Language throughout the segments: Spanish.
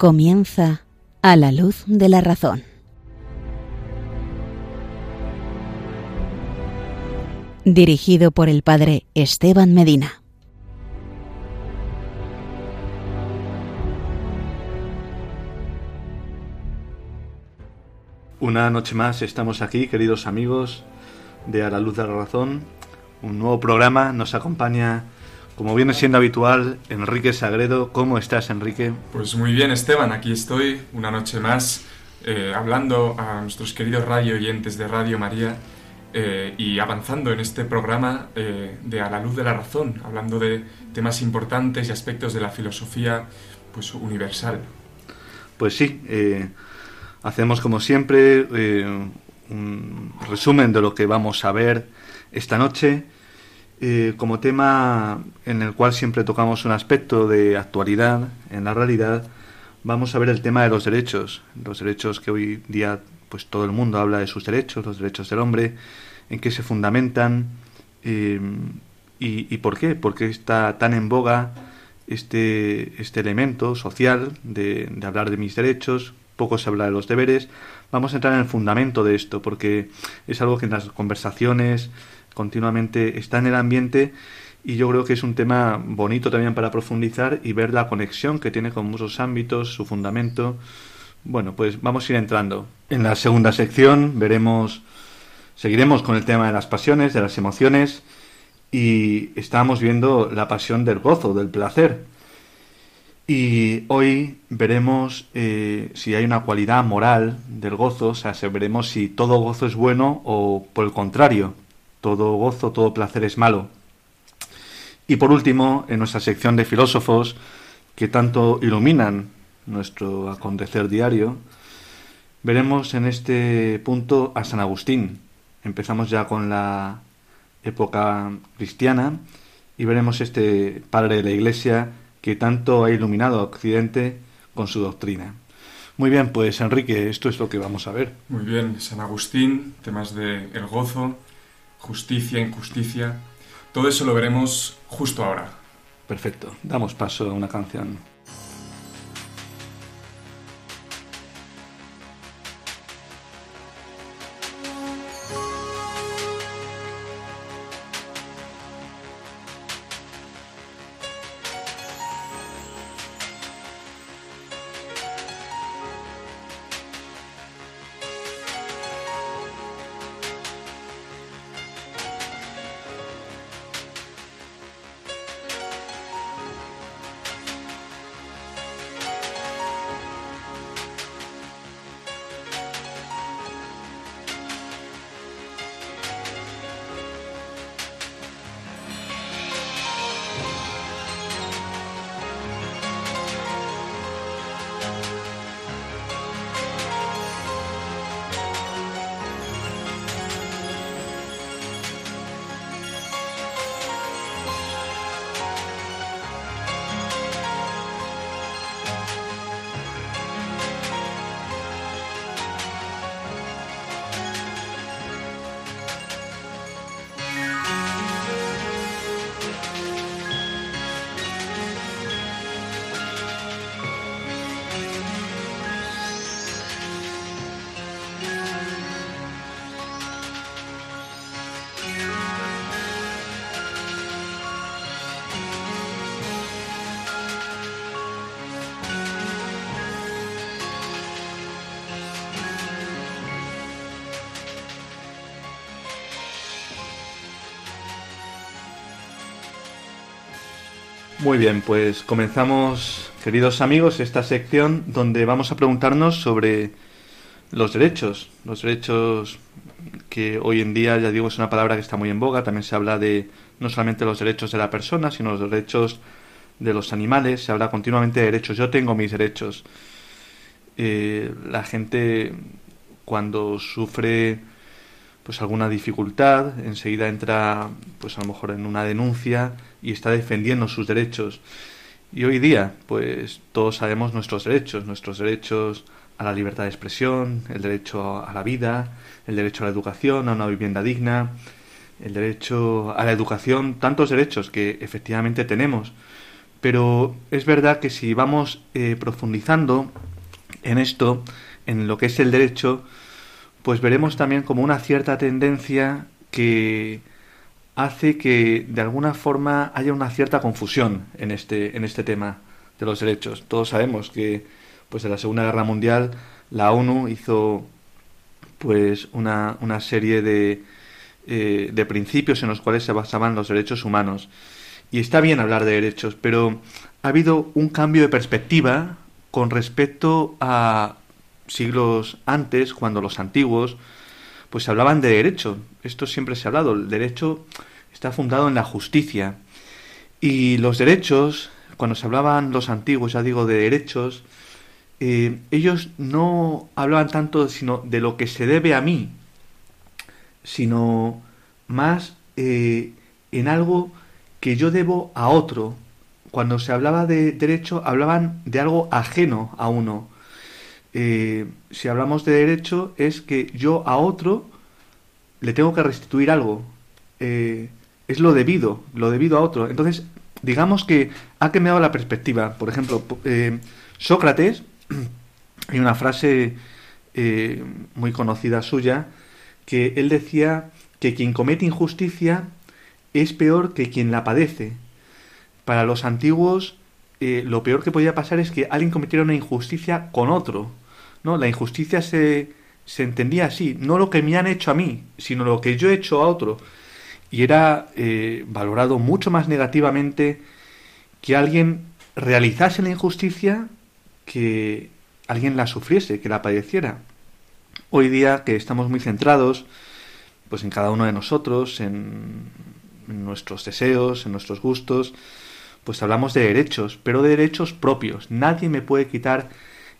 Comienza a la luz de la razón. Dirigido por el padre Esteban Medina. Una noche más estamos aquí, queridos amigos de A la Luz de la Razón. Un nuevo programa nos acompaña, como viene siendo habitual, Enrique Sagredo. ¿Cómo estás, Enrique? Pues muy bien, Esteban. Aquí estoy una noche más eh, hablando a nuestros queridos radio oyentes de Radio María eh, y avanzando en este programa eh, de A la Luz de la Razón, hablando de temas importantes y aspectos de la filosofía pues, universal. Pues sí. Hacemos como siempre un resumen de lo que vamos a ver esta noche, eh, como tema en el cual siempre tocamos un aspecto de actualidad en la realidad, vamos a ver el tema de los derechos, los derechos que hoy día pues todo el mundo habla de sus derechos, los derechos del hombre, en qué se fundamentan eh, y, por qué, por qué está tan en boga este, este elemento social de, de hablar de mis derechos, poco se habla de los deberes. Vamos a entrar en el fundamento de esto, porque es algo que en las conversaciones continuamente está en el ambiente y yo creo que es un tema bonito también para profundizar y ver la conexión que tiene con muchos ámbitos, su fundamento. Bueno, pues vamos a ir entrando. En la segunda sección veremos, seguiremos con el tema de las pasiones, de las emociones y estamos viendo la pasión del gozo, del placer. Y hoy veremos eh, si hay una cualidad moral del gozo, o sea, veremos si todo gozo es bueno o por el contrario, todo gozo, todo placer es malo. Y por último, en nuestra sección de filósofos que tanto iluminan nuestro acontecer diario, veremos en este punto a San Agustín. Empezamos ya con la época cristiana y veremos este padre de la Iglesia que tanto ha iluminado a Occidente con su doctrina. Muy bien, pues Enrique, esto es lo que vamos a ver. Muy bien, San Agustín, temas de el gozo, justicia, injusticia, todo eso lo veremos justo ahora. Perfecto, damos paso a una canción. Muy bien, pues comenzamos, queridos amigos, esta sección donde vamos a preguntarnos sobre los derechos. Los derechos que hoy en día, ya digo, es una palabra que está muy en boga. También se habla de no solamente los derechos de la persona, sino los derechos de los animales. Se habla continuamente de derechos. Yo tengo mis derechos. Eh, la gente cuando sufre pues alguna dificultad, enseguida entra pues a lo mejor en una denuncia y está defendiendo sus derechos. Y hoy día, pues todos sabemos nuestros derechos, nuestros derechos a la libertad de expresión, el derecho a la vida, el derecho a la educación, a una vivienda digna, el derecho a la educación, tantos derechos que efectivamente tenemos, Pero es verdad que si vamos eh, profundizando en esto, en lo que es el derecho, pues veremos también como una cierta tendencia que hace que de alguna forma haya una cierta confusión en este, en este tema de los derechos. Todos sabemos que pues en la Segunda Guerra Mundial la ONU hizo pues una, una serie de, eh, de principios en los cuales se basaban los derechos humanos. Y está bien hablar de derechos, pero ha habido un cambio de perspectiva con respecto a siglos antes, cuando los antiguos pues hablaban de derecho. Esto siempre se ha hablado. El derecho está fundado en la justicia. Y los derechos, cuando se hablaban los antiguos, ya digo, de derechos, eh, ellos no hablaban tanto sino de lo que se debe a mí, sino más eh, en algo que yo debo a otro. Cuando se hablaba de derecho, hablaban de algo ajeno a uno. Eh, si hablamos de derecho, es que yo a otro le tengo que restituir algo. es lo debido, lo debido a otro. Entonces, digamos que ha cambiado la perspectiva. Por ejemplo, Sócrates hay una frase eh, muy conocida suya que él decía que quien comete injusticia es peor que quien la padece. Para los antiguos, eh, lo peor que podía pasar es que alguien cometiera una injusticia con otro. ¿No? La injusticia se, se entendía así, no lo que me han hecho a mí, sino lo que yo he hecho a otro. Y era eh, valorado mucho más negativamente que alguien realizase la injusticia que alguien la sufriese, que la padeciera. Hoy día que estamos muy centrados pues en cada uno de nosotros, en, nuestros deseos, en nuestros gustos, pues hablamos de derechos, pero de derechos propios. Nadie me puede quitar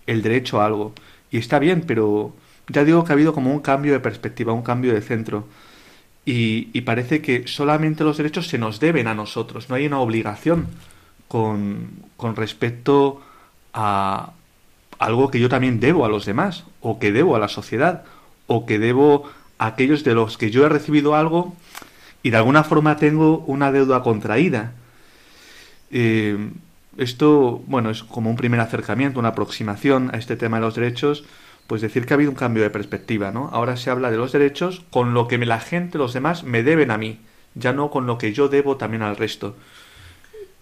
el derecho a algo. Y está bien, pero ya digo que ha habido como un cambio de perspectiva, un cambio de centro. Y, parece que solamente los derechos se nos deben a nosotros, no hay una obligación con, con respecto a algo que yo también debo a los demás, o que debo a la sociedad, o que debo a aquellos de los que yo he recibido algo y de alguna forma tengo una deuda contraída. Eh, esto, bueno, es como un primer acercamiento, una aproximación a este tema de los derechos, pues decir que ha habido un cambio de perspectiva, ¿no? Ahora se habla de los derechos con lo que la gente, los demás, me deben a mí, ya no con lo que yo debo también al resto.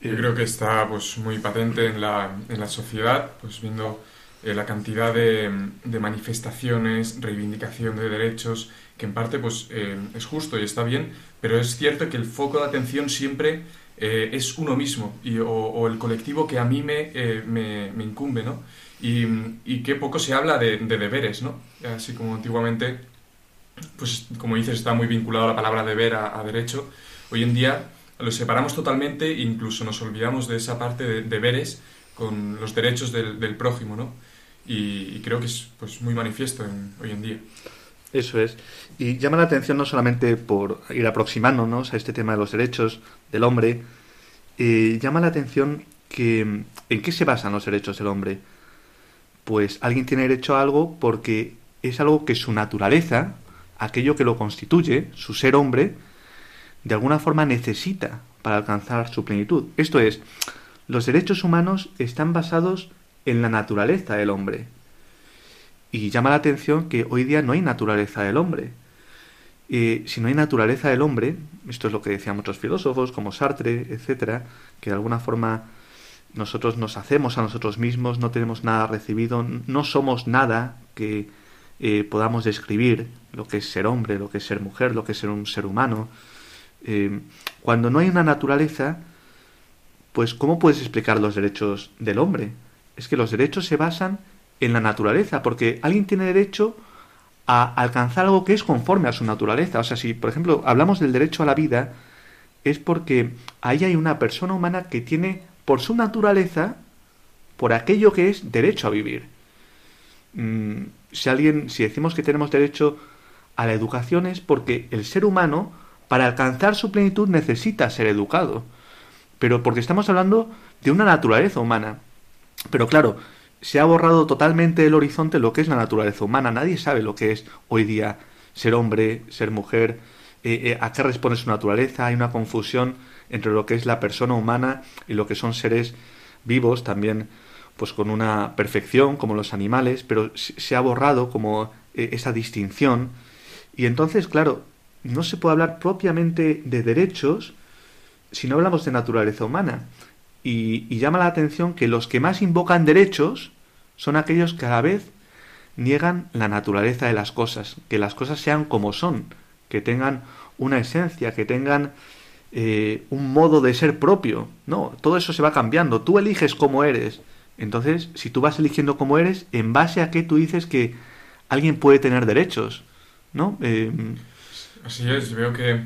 Yo creo que está pues muy patente en la, en la sociedad, pues viendo eh, la cantidad de, manifestaciones, reivindicación de derechos, que en parte pues eh, es justo y está bien, pero es cierto que el foco de atención siempre eh, es uno mismo y, o, el colectivo que a mí me, me, me incumbe, ¿no? Y, y, que poco se habla de, de, deberes, ¿no? Así como antiguamente, pues como dices, está muy vinculado la palabra deber a, a derecho. Hoy en día lo separamos totalmente e incluso nos olvidamos de esa parte de deberes con los derechos del, del prójimo, ¿no? Y, creo que es pues, muy manifiesto hoy en día. Eso es. Y llama la atención no solamente por ir aproximándonos a este tema de los derechos del hombre, eh, llama la atención que en qué se basan los derechos del hombre. Pues alguien tiene derecho a algo porque es algo que su naturaleza, aquello que lo constituye, su ser hombre, de alguna forma necesita para alcanzar su plenitud. Esto es, los derechos humanos están basados en la naturaleza del hombre. Y llama la atención que hoy día no hay naturaleza del hombre. Si no hay naturaleza del hombre, esto es lo que decían muchos filósofos como Sartre, etcétera, que de alguna forma nosotros nos hacemos a nosotros mismos, no tenemos nada recibido, no somos nada que eh, podamos describir lo que es ser hombre, lo que es ser mujer, lo que es ser un ser humano. Eh, cuando no hay una naturaleza, pues ¿cómo puedes explicar los derechos del hombre? Es que los derechos se basan en la naturaleza, porque alguien tiene derecho a alcanzar algo que es conforme a su naturaleza. O sea, si, por ejemplo, hablamos del derecho a la vida, es porque ahí hay una persona humana que tiene, por su naturaleza, por aquello que es derecho a vivir. Mm, si alguien, si decimos que tenemos derecho a la educación es porque el ser humano, para alcanzar su plenitud, necesita ser educado pero porque estamos hablando de una naturaleza humana. Pero claro, se ha borrado totalmente del horizonte lo que es la naturaleza humana. Nadie sabe lo que es hoy día ser hombre, ser mujer, eh, eh, a qué responde su naturaleza. Hay una confusión entre lo que es la persona humana y lo que son seres vivos, también pues con una perfección como los animales, pero se ha borrado como eh, esa distinción. Y entonces, claro, no se puede hablar propiamente de derechos si no hablamos de naturaleza humana. Y, llama la atención que los que más invocan derechos son aquellos que a la vez niegan la naturaleza de las cosas, que las cosas sean como son, que tengan una esencia, que tengan eh, un modo de ser propio. No, todo eso se va cambiando. Tú eliges cómo eres. Entonces, si tú vas eligiendo cómo eres, ¿en base a qué tú dices que alguien puede tener derechos? ¿No? Eh, Así es, veo que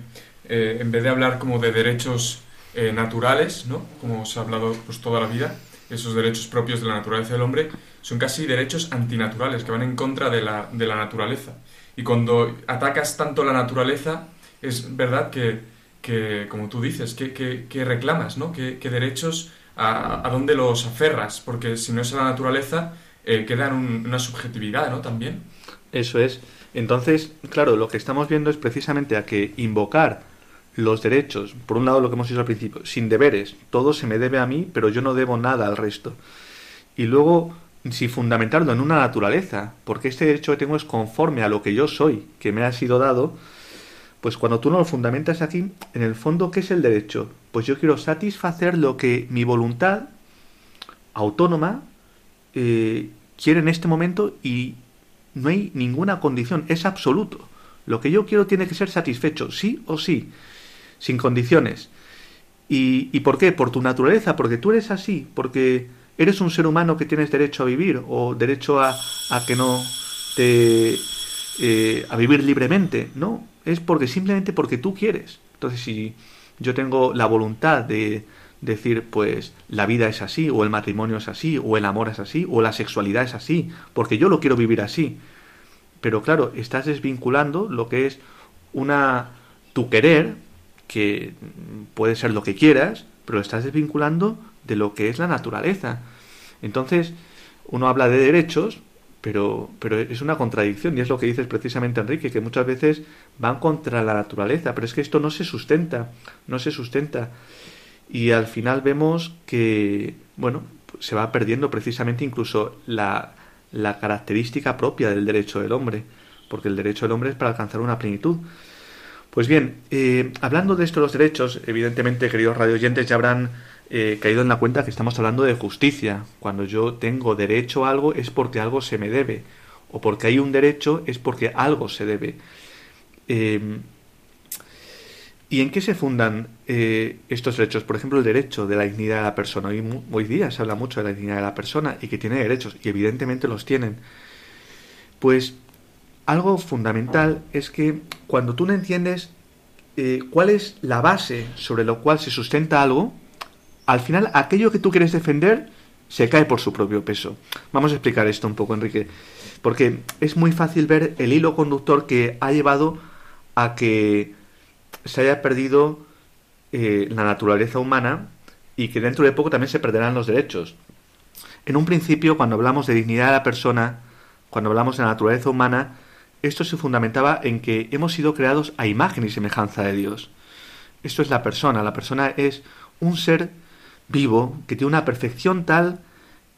eh, en vez de hablar como de derechos naturales, ¿no? Como se ha hablado pues toda la vida, esos derechos propios de la naturaleza del hombre, son casi derechos antinaturales, que van en contra de la, de la naturaleza. Y cuando atacas tanto la naturaleza, es verdad que, que como tú dices, que, reclamas, ¿no? ¿Qué, derechos, a, dónde los aferras? Porque si no es a la naturaleza, eh, queda en una subjetividad, ¿no? También. Eso es. Entonces, claro, lo que estamos viendo es precisamente a que invocar los derechos, por un lado lo que hemos dicho al principio, sin deberes, todo se me debe a mí, pero yo no debo nada al resto. Y luego, si fundamentarlo en una naturaleza, porque este derecho que tengo es conforme a lo que yo soy, que me ha sido dado, pues cuando tú no lo fundamentas aquí, en el fondo, ¿qué es el derecho? Pues yo quiero satisfacer lo que mi voluntad autónoma eh, quiere en este momento y no hay ninguna condición, es absoluto. Lo que yo quiero tiene que ser satisfecho, sí o sí sin condiciones. ¿Y, ¿Y por qué? Por tu naturaleza, porque tú eres así, porque eres un ser humano que tienes derecho a vivir o derecho a, a que no te... Eh, a vivir libremente, no, es porque simplemente porque tú quieres. Entonces, si yo tengo la voluntad de decir, pues la vida es así, o el matrimonio es así, o el amor es así, o la sexualidad es así, porque yo lo quiero vivir así. Pero claro, estás desvinculando lo que es una tu querer que puede ser lo que quieras, pero lo estás desvinculando de lo que es la naturaleza. Entonces, uno habla de derechos, pero, pero es una contradicción, y es lo que dices precisamente Enrique, que muchas veces van contra la naturaleza, pero es que esto no se sustenta, no se sustenta. Y al final vemos que, bueno, se va perdiendo precisamente incluso la, la característica propia del derecho del hombre, porque el derecho del hombre es para alcanzar una plenitud. Pues bien, eh, hablando de esto los derechos, evidentemente, queridos radioyentes, ya habrán eh, caído en la cuenta que estamos hablando de justicia. Cuando yo tengo derecho a algo es porque algo se me debe, o porque hay un derecho es porque algo se debe. Em, ¿Y en qué se fundan eh, estos derechos? Por ejemplo, el derecho de la dignidad de la persona. Hoy, hoy día se habla mucho de la dignidad de la persona y que tiene derechos, y evidentemente los tienen. Pues algo fundamental es que cuando tú no entiendes eh, cuál es la base sobre lo cual se sustenta algo, al final aquello que tú quieres defender se cae por su propio peso. Vamos a explicar esto un poco, Enrique, porque es muy fácil ver el hilo conductor que ha llevado a que se haya perdido eh, la naturaleza humana y que dentro de poco también se perderán los derechos. En un principio, cuando hablamos de dignidad de la persona, cuando hablamos de la naturaleza humana, esto se fundamentaba en que hemos sido creados a imagen y semejanza de Dios. Esto es la persona. La persona es un ser vivo que tiene una perfección tal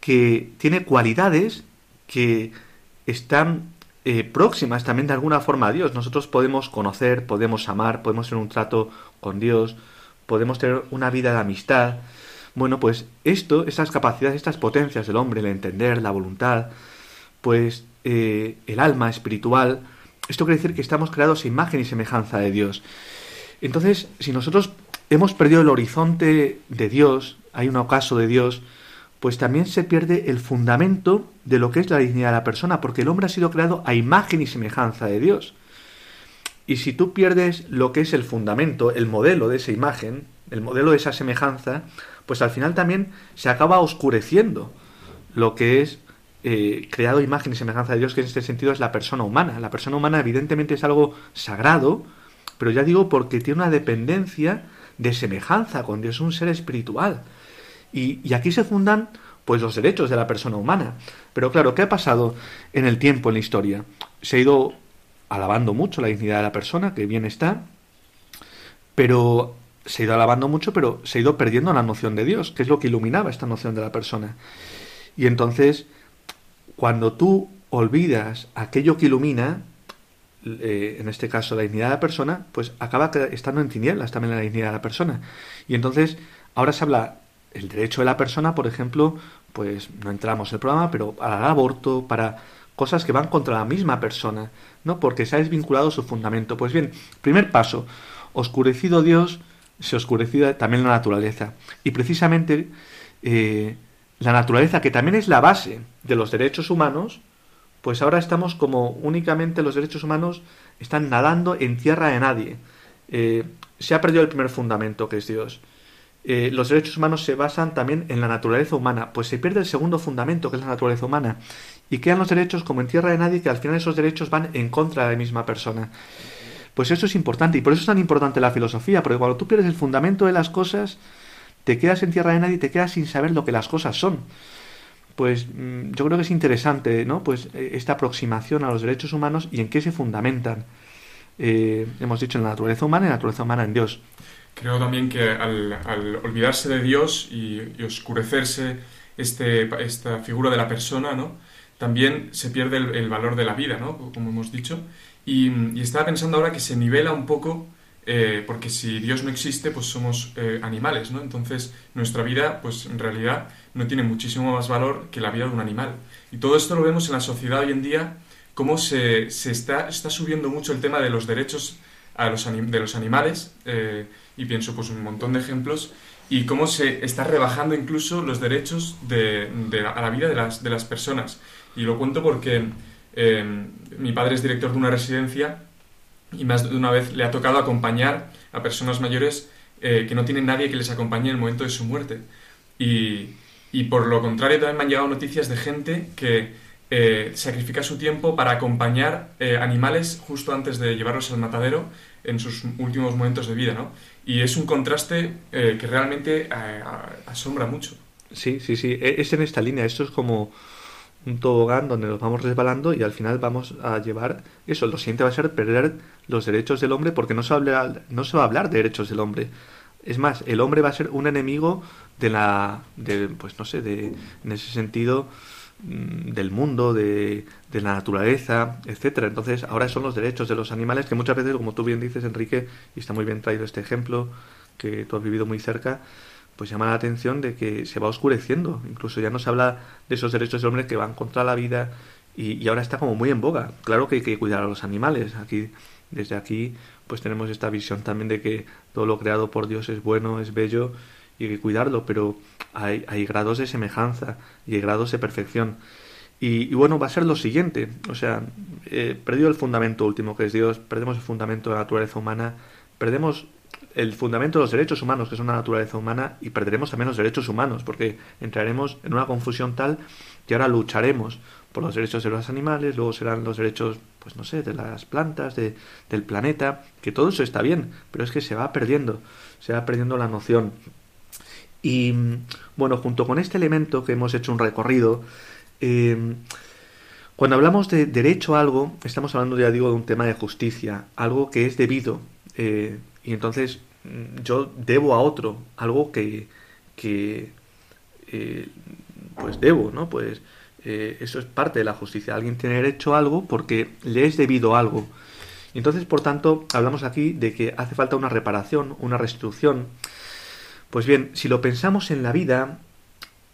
que tiene cualidades que están eh, próximas también de alguna forma a Dios. Nosotros podemos conocer, podemos amar, podemos tener un trato con Dios, podemos tener una vida de amistad. Bueno, pues esto, estas capacidades, estas potencias del hombre, el entender, la voluntad, pues eh, el alma espiritual, esto quiere decir que estamos creados a imagen y semejanza de Dios. Entonces, si nosotros hemos perdido el horizonte de Dios, hay un ocaso de Dios, pues también se pierde el fundamento de lo que es la dignidad de la persona, porque el hombre ha sido creado a imagen y semejanza de Dios. Y si tú pierdes lo que es el fundamento, el modelo de esa imagen, el modelo de esa semejanza, pues al final también se acaba oscureciendo lo que es eh, creado imagen y semejanza de Dios, que en este sentido es la persona humana. La persona humana evidentemente es algo sagrado, pero ya digo porque tiene una dependencia de semejanza con Dios, es un ser espiritual. Y, y, aquí se fundan pues los derechos de la persona humana. Pero claro, ¿qué ha pasado en el tiempo, en la historia? Se ha ido alabando mucho la dignidad de la persona, que bien está, pero se ha ido alabando mucho, pero se ha ido perdiendo la noción de Dios, que es lo que iluminaba esta noción de la persona. Y entonces, cuando tú olvidas aquello que ilumina, eh, en este caso la dignidad de la persona, pues acaba estando en tinieblas también la dignidad de la persona. Y entonces, ahora se habla el derecho de la persona, por ejemplo, pues no entramos en el programa, pero para el aborto, para cosas que van contra la misma persona, ¿no? Porque se ha desvinculado su fundamento. Pues bien, primer paso, oscurecido Dios, se oscurecida también la naturaleza. Y precisamente eh, la naturaleza, que también es la base de los derechos humanos, pues ahora estamos como únicamente los derechos humanos están nadando en tierra de nadie. Eh, se ha perdido el primer fundamento, que es Dios. Eh, los derechos humanos se basan también en la naturaleza humana, pues se pierde el segundo fundamento, que es la naturaleza humana, y quedan los derechos como en tierra de nadie, que al final esos derechos van en contra de la misma persona. Pues eso es importante, y por eso es tan importante la filosofía, porque cuando tú pierdes el fundamento de las cosas, te quedas en tierra de nadie y te quedas sin saber lo que las cosas son. Pues mm, yo creo que es interesante, ¿no? Pues eh, esta aproximación a los derechos humanos y en qué se fundamentan. Eh, hemos dicho en la naturaleza humana y en la naturaleza humana en Dios. Creo también que al, olvidarse de Dios y, oscurecerse este, esta figura de la persona, ¿no? También se pierde el, valor de la vida, ¿no? Como hemos dicho. Y, estaba pensando ahora que se nivela un poco, eh, porque si Dios no existe, pues somos eh, animales, ¿no? Entonces nuestra vida, pues en realidad no tiene muchísimo más valor que la vida de un animal. Y todo esto lo vemos en la sociedad hoy en día, cómo se, se está, está subiendo mucho el tema de los derechos a los de los animales. Eh, y pienso pues un montón de ejemplos, y cómo se está rebajando incluso los derechos de, a la vida de las, de las personas. Y lo cuento porque mi padre es director de una residencia y más de una vez le ha tocado acompañar a personas mayores eh, que no tienen nadie que les acompañe en el momento de su muerte. Y, y por lo contrario también me han llegado noticias de gente que eh, sacrifica su tiempo para acompañar eh, animales justo antes de llevarlos al matadero en sus últimos momentos de vida, ¿no? Y es un contraste eh, que realmente asombra mucho. Sí, sí, sí, e, es en esta línea, esto es como un tobogán donde nos vamos resbalando y al final vamos a llevar eso, lo siguiente va a ser perder los derechos del hombre porque no se va a no se va a hablar de derechos del hombre. Es más, el hombre va a ser un enemigo de la, de, pues no sé, de, en ese sentido, Mm, del mundo, de, de, la naturaleza, etcétera. Entonces, ahora son los derechos de los animales que muchas veces, como tú bien dices, Enrique, y está muy bien traído este ejemplo que tú has vivido muy cerca, pues llama la atención de que se va oscureciendo. Incluso ya no se habla de esos derechos del hombre que van contra la vida y, ahora está como muy en boga. Claro que hay que cuidar a los animales. Aquí, desde aquí, pues tenemos esta visión también de que todo lo creado por Dios es bueno, es bello y hay que cuidarlo, pero hay, hay grados de semejanza y hay grados de perfección. Y, bueno, va a ser lo siguiente, o sea, eh, perdido el fundamento último que es Dios, perdemos el fundamento de la naturaleza humana, perdemos el fundamento de los derechos humanos, que son la naturaleza humana, y perderemos también los derechos humanos, porque entraremos en una confusión tal que ahora lucharemos por los derechos de los animales, luego serán los derechos, pues no sé, de las plantas, de, del planeta, que todo eso está bien, pero es que se va perdiendo, se va perdiendo la noción y bueno, junto con este elemento que hemos hecho un recorrido, eh, cuando hablamos de derecho a algo, estamos hablando, ya digo, de un tema de justicia, algo que es debido. Eh, y entonces mm, yo debo a otro algo que, que eh, pues debo, ¿no? Pues eso es parte de la justicia. Alguien tiene derecho a algo porque le es debido algo. Y entonces, por tanto, hablamos aquí de que hace falta una reparación, una restitución. Pues bien, si lo pensamos en la vida,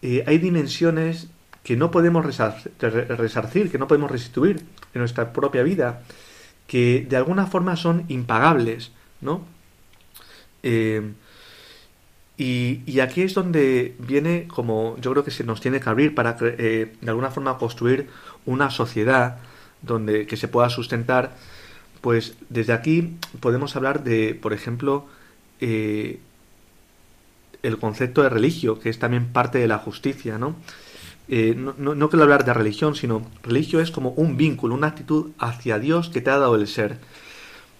eh, hay dimensiones que no podemos resarcir, que no podemos restituir en nuestra propia vida, que de alguna forma son impagables, ¿no? Eh, y, aquí es donde viene, como yo creo que se nos tiene que abrir para eh, de alguna forma construir una sociedad donde que se pueda sustentar, pues desde aquí podemos hablar de, por ejemplo, el concepto de religio, que es también parte de la justicia, ¿no? Eh, no, no, quiero hablar de religión, sino religio es como un vínculo, una actitud hacia Dios que te ha dado el ser.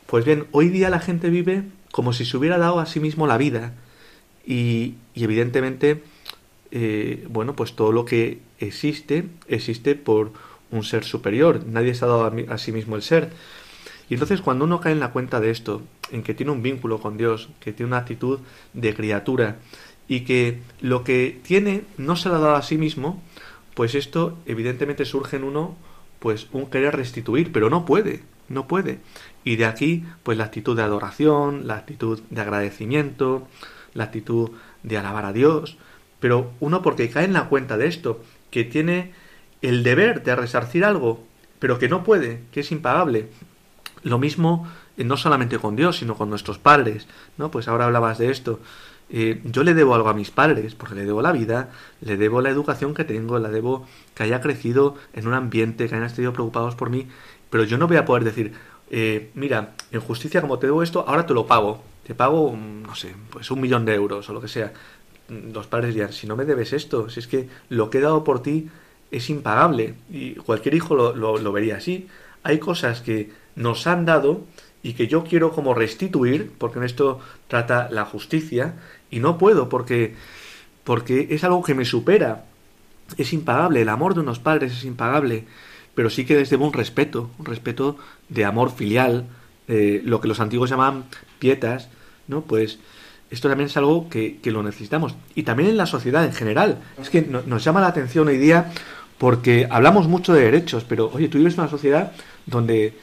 Pues bien, hoy día la gente vive como si se hubiera dado a sí mismo la vida. Y, evidentemente, eh, bueno, pues todo lo que existe, existe por un ser superior. Nadie se ha dado a, sí mismo el ser. Y entonces cuando uno cae en la cuenta de esto, en que tiene un vínculo con Dios, que tiene una actitud de criatura y que lo que tiene no se lo ha dado a sí mismo, pues esto evidentemente surge en uno pues un querer restituir, pero no puede, no puede. Y de aquí pues la actitud de adoración, la actitud de agradecimiento, la actitud de alabar a Dios, pero uno porque cae en la cuenta de esto, que tiene el deber de resarcir algo, pero que no puede, que es impagable. Lo mismo eh, no solamente con Dios, sino con nuestros padres, ¿no? Pues ahora hablabas de esto. Eh, yo le debo algo a mis padres, porque le debo la vida, le debo la educación que tengo, le debo que haya crecido en un ambiente, que hayan estado preocupados por mí, pero yo no voy a poder decir, eh, mira, en justicia como te debo esto, ahora te lo pago, te pago, mm, no sé, pues un millón de euros o lo que sea. Mm, los padres dirían, si no me debes esto, si es que lo que he dado por ti es impagable, y cualquier hijo lo, lo vería así. Hay cosas que nos han dado y que yo quiero como restituir, porque en esto trata la justicia, y no puedo porque, porque es algo que me supera, es impagable, el amor de unos padres es impagable, pero sí que les debo un respeto, un respeto de amor filial, eh, lo que los antiguos llamaban pietas, ¿no? Pues esto también es algo que, que, lo necesitamos. Y también en la sociedad en general. Es que nos llama la atención hoy día porque hablamos mucho de derechos, pero oye, tú vives en una sociedad donde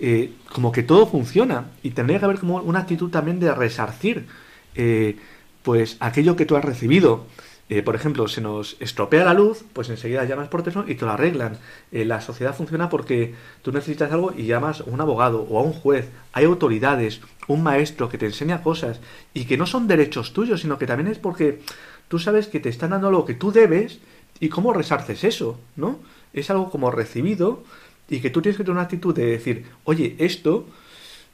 eh, como que todo funciona y tendría que haber como una actitud también de resarcir eh, pues aquello que tú has recibido. Eh, por ejemplo, se nos estropea la luz, pues enseguida llamas por teléfono y te lo arreglan. la sociedad funciona porque tú necesitas algo y llamas a un abogado o a un juez. Hay autoridades, un maestro que te enseña cosas y que no son derechos tuyos, sino que también es porque tú sabes que te están dando lo que tú debes y cómo resarces eso, ¿no? Es algo como recibido y que tú tienes que tener una actitud de decir, oye, esto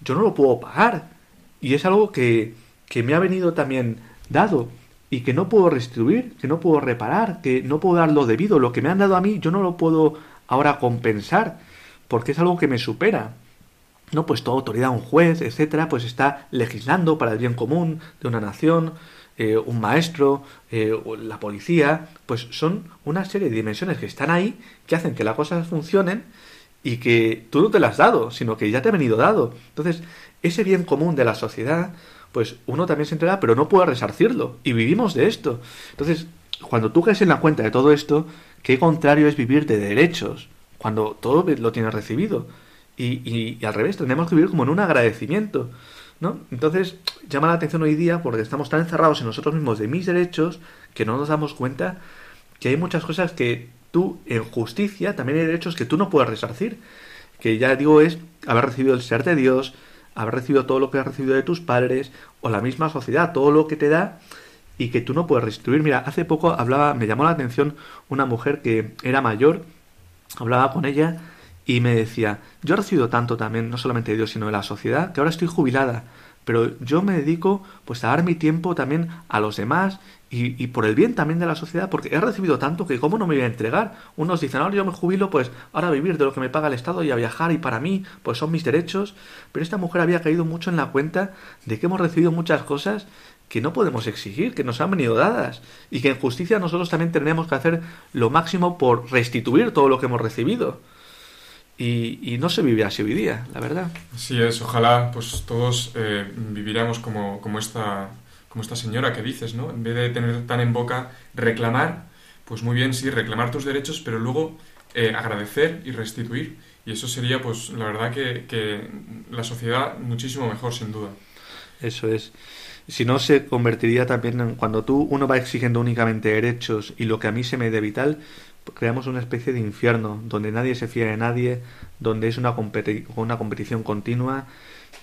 yo no lo puedo pagar. Y es algo que, que me ha venido también dado y que no puedo restituir, que no puedo reparar, que no puedo dar lo debido. Lo que me han dado a mí yo no lo puedo ahora compensar porque es algo que me supera. No, pues toda autoridad, un juez, etcétera, pues está legislando para el bien común de una nación, eh, un maestro, eh, la policía, pues son una serie de dimensiones que están ahí que hacen que las cosas funcionen y que tú no te las has dado, sino que ya te ha venido dado. Entonces, ese bien común de la sociedad, pues uno también se entera, pero no puede resarcirlo. Y vivimos de esto. Entonces, cuando tú caes en la cuenta de todo esto, qué contrario es vivir de derechos, cuando todo lo tienes recibido. Y, al revés, tenemos que vivir como en un agradecimiento. ¿no? Entonces, llama la atención hoy día porque estamos tan encerrados en nosotros mismos de mis derechos que no nos damos cuenta que hay muchas cosas que tú en justicia también hay derechos que tú no puedes resarcir. Que ya digo es haber recibido el ser de Dios, haber recibido todo lo que has recibido de tus padres o la misma sociedad, todo lo que te da y que tú no puedes restituir. Mira, hace poco hablaba, me llamó la atención una mujer que era mayor, hablaba con ella y me decía, yo he recibido tanto también, no solamente de Dios, sino de la sociedad, que ahora estoy jubilada, pero yo me dedico pues a dar mi tiempo también a los demás y, por el bien también de la sociedad, porque he recibido tanto que cómo no me voy a entregar. Unos dicen, ahora yo me jubilo, pues ahora a vivir de lo que me paga el Estado y a viajar y para mí, pues son mis derechos. Pero esta mujer había caído mucho en la cuenta de que hemos recibido muchas cosas que no podemos exigir, que nos han venido dadas y que en justicia nosotros también tenemos que hacer lo máximo por restituir todo lo que hemos recibido. Y, no se vive así hoy día, la verdad. Así es, ojalá pues todos eh, como, como esta como esta señora que dices, ¿no? En vez de tener tan en boca reclamar, pues muy bien, sí, reclamar tus derechos, pero luego eh, agradecer y restituir. Y eso sería, pues, la verdad que, la sociedad muchísimo mejor, sin duda. Eso es. Si no, se convertiría también en cuando tú uno va exigiendo únicamente derechos y lo que a mí se me dé vital, creamos una especie de infierno donde nadie se fía de nadie, donde es una, una competición continua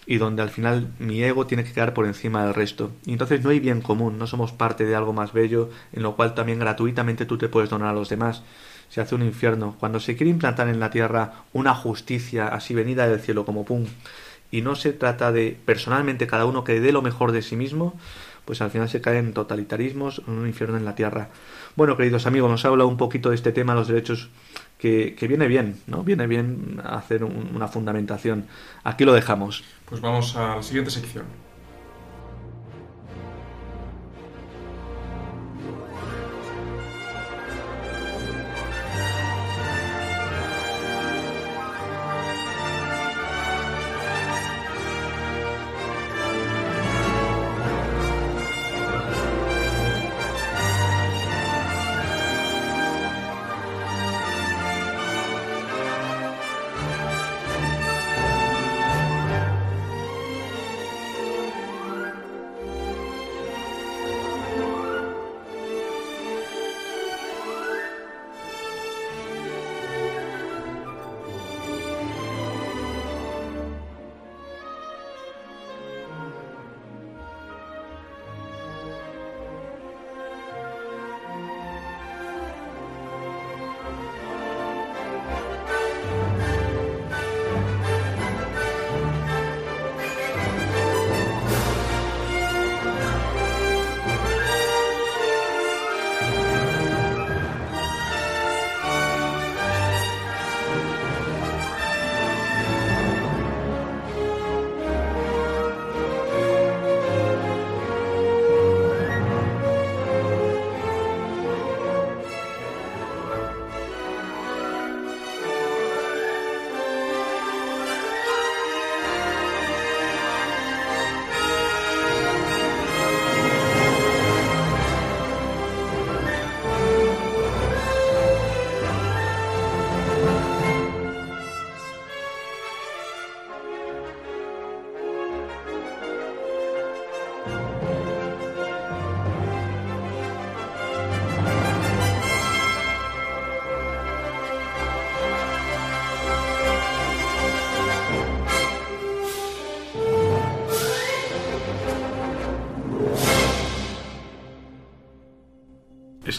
y donde al final mi ego tiene que quedar por encima del resto. Y entonces no hay bien común, no somos parte de algo más bello, en lo cual también gratuitamente tú te puedes donar a los demás. Se hace un infierno. Cuando se quiere implantar en la tierra una justicia así venida del cielo como pum, y no se trata de personalmente cada uno que dé lo mejor de sí mismo, pues al final se cae en totalitarismos, en un infierno en la tierra. Bueno, queridos amigos, nos ha hablado un poquito de este tema, los derechos que, viene bien, ¿no? Viene bien hacer una fundamentación. Aquí lo dejamos. Pues vamos a la siguiente sección.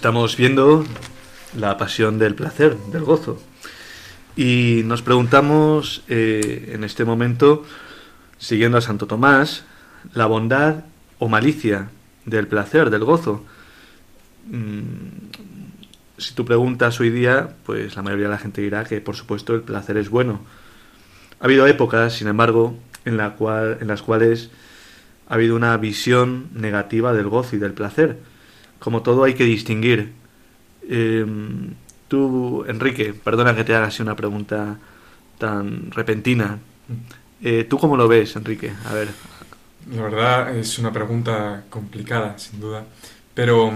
Estamos viendo la pasión del placer, del gozo. Y nos preguntamos eh, en este momento, siguiendo a Santo Tomás, la bondad o malicia del placer, del gozo. Mm, si tú preguntas hoy día, pues la mayoría de la gente dirá que por supuesto el placer es bueno. Ha habido épocas, sin embargo, en, las cuales ha habido una visión negativa del gozo y del placer. Como todo hay que distinguir. Em, tú, Enrique, perdona que te haga así una pregunta tan repentina. Eh, ¿Tú cómo lo ves, Enrique? A ver. La verdad es una pregunta complicada, sin duda. Pero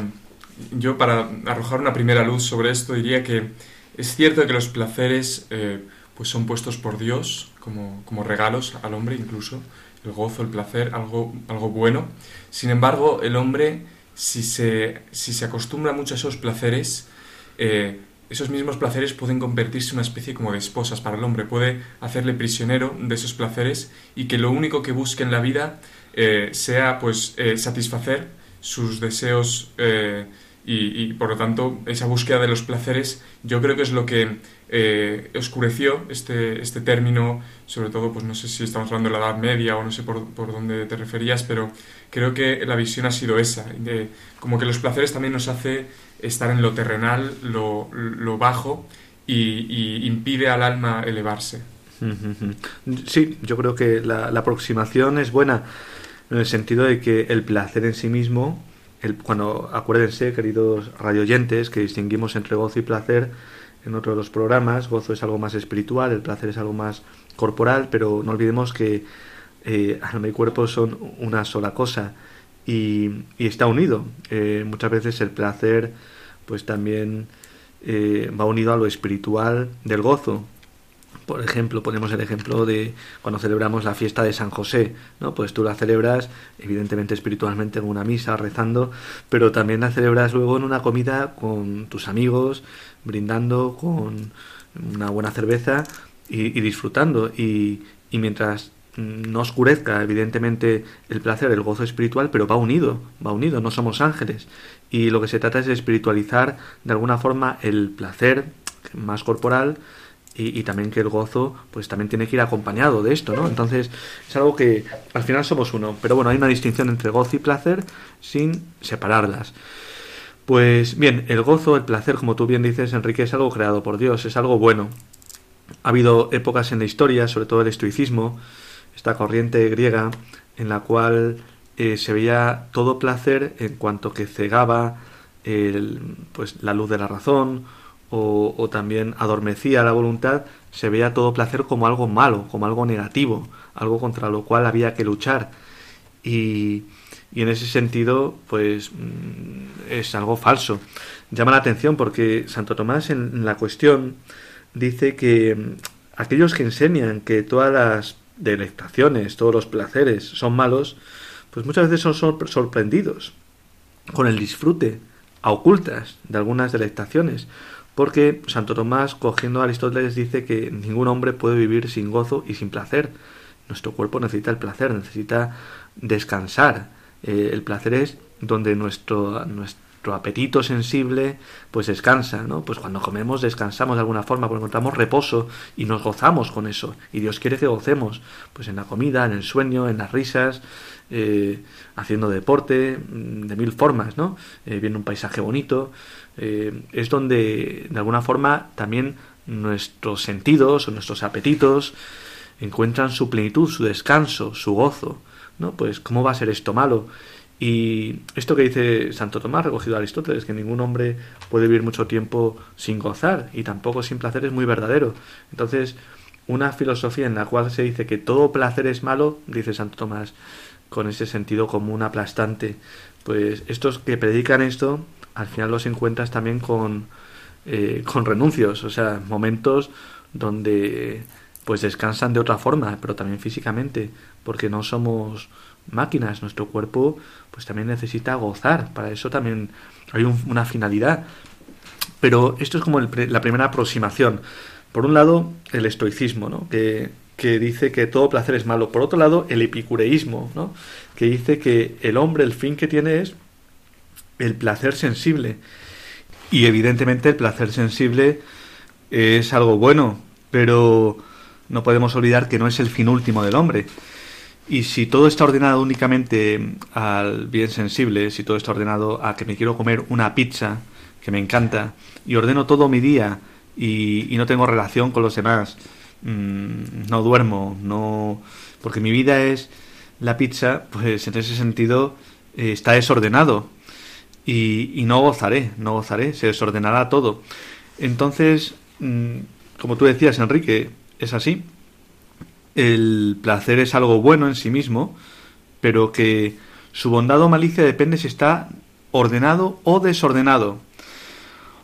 yo para arrojar una primera luz sobre esto diría que es cierto que los placeres eh, pues son puestos por Dios como, como, regalos al hombre incluso, el gozo, el placer, algo, algo bueno. Sin embargo, el hombre, si se, si se acostumbra mucho a esos placeres, eh, esos mismos placeres pueden convertirse en una especie como de esposas para el hombre, puede hacerle prisionero de esos placeres y que lo único que busque en la vida eh, sea pues satisfacer sus deseos y, por lo tanto esa búsqueda de los placeres yo creo que es lo que eh, oscureció este, este término, sobre todo, pues no sé si estamos hablando de la Edad Media o no sé por, por dónde te referías, pero creo que la visión ha sido esa, de, como que los placeres también nos hace estar en lo terrenal, lo, lo bajo y, impide al alma elevarse. Sí, yo creo que la, la aproximación es buena en el sentido de que el placer en sí mismo cuando acuérdense, queridos radioyentes, que distinguimos entre gozo y placer en otro de los programas. Gozo es algo más espiritual, el placer es algo más corporal, pero no olvidemos que eh, alma y cuerpo son una sola cosa y, está unido. Eh, muchas veces el placer, pues también eh, va unido a lo espiritual del gozo. Por ejemplo, ponemos el ejemplo de cuando celebramos la fiesta de San José, ¿no? Pues tú la celebras, evidentemente espiritualmente en una misa, rezando, pero también la celebras luego en una comida con tus amigos, brindando con una buena cerveza y, disfrutando. Y, y mientras no oscurezca evidentemente el placer, el gozo espiritual, pero va unido, va unido, no somos ángeles. Y lo que se trata es de espiritualizar de alguna forma el placer más corporal, y, también que el gozo pues también tiene que ir acompañado de esto, ¿no? Entonces es algo que al final somos uno, pero bueno, hay una distinción entre gozo y placer sin separarlas. Pues bien, el gozo, el placer, como tú bien dices, Enrique, es algo creado por Dios, es algo bueno. Ha habido épocas en la historia, sobre todo el estoicismo, esta corriente griega, en la cual eh, se veía todo placer en cuanto que cegaba el, pues, la luz de la razón o, también adormecía la voluntad, se veía todo placer como algo malo, como algo negativo, algo contra lo cual había que luchar. Y, y en ese sentido, pues mm, es algo falso. Llama la atención porque Santo Tomás en la cuestión dice que mm, aquellos que enseñan que todas las delectaciones, todos los placeres son malos, pues muchas veces son sorprendidos con el disfrute a ocultas de algunas delectaciones, porque Santo Tomás, cogiendo a Aristóteles, dice que ningún hombre puede vivir sin gozo y sin placer. Nuestro cuerpo necesita el placer, necesita descansar. Eh, el placer es donde nuestro, nuestro apetito sensible pues descansa, ¿no? Pues cuando comemos descansamos de alguna forma, porque encontramos reposo y nos gozamos con eso. Y Dios quiere que gocemos, pues en la comida, en el sueño, en las risas, eh, haciendo deporte, mm, de mil formas, ¿no? Eh, viendo un paisaje bonito. Eh, es donde de alguna forma también nuestros sentidos o nuestros apetitos encuentran su plenitud, su descanso, su gozo. ¿no? Pues, ¿cómo va a ser esto malo? Y esto que dice Santo Tomás, recogido a Aristóteles, que ningún hombre puede vivir mucho tiempo sin gozar y tampoco sin placer, es muy verdadero. Entonces, una filosofía en la cual se dice que todo placer es malo, dice Santo Tomás, con ese sentido común aplastante. Pues estos que predican esto al final los encuentras también con, eh, con renuncios, o sea, momentos donde pues descansan de otra forma, pero también físicamente, porque no somos máquinas, nuestro cuerpo pues también necesita gozar, para eso también hay una finalidad. Pero esto es como la primera aproximación. Por un lado, el estoicismo, ¿no? que, que dice que todo placer es malo. Por otro lado, el epicureísmo, ¿no? que dice que el hombre, el fin que tiene es el placer sensible. Y evidentemente el placer sensible es algo bueno, pero no podemos olvidar que no es el fin último del hombre. Y si todo está ordenado únicamente al bien sensible, si todo está ordenado a que me quiero comer una pizza, que me encanta, y ordeno todo mi día y, no tengo relación con los demás, mm, no duermo, no porque mi vida es la pizza, pues en ese sentido eh, está desordenado y, no gozaré, no gozaré, se desordenará todo. Entonces, mm, como tú decías, Enrique, es así. El placer es algo bueno en sí mismo, pero que su bondad o malicia depende si está ordenado o desordenado.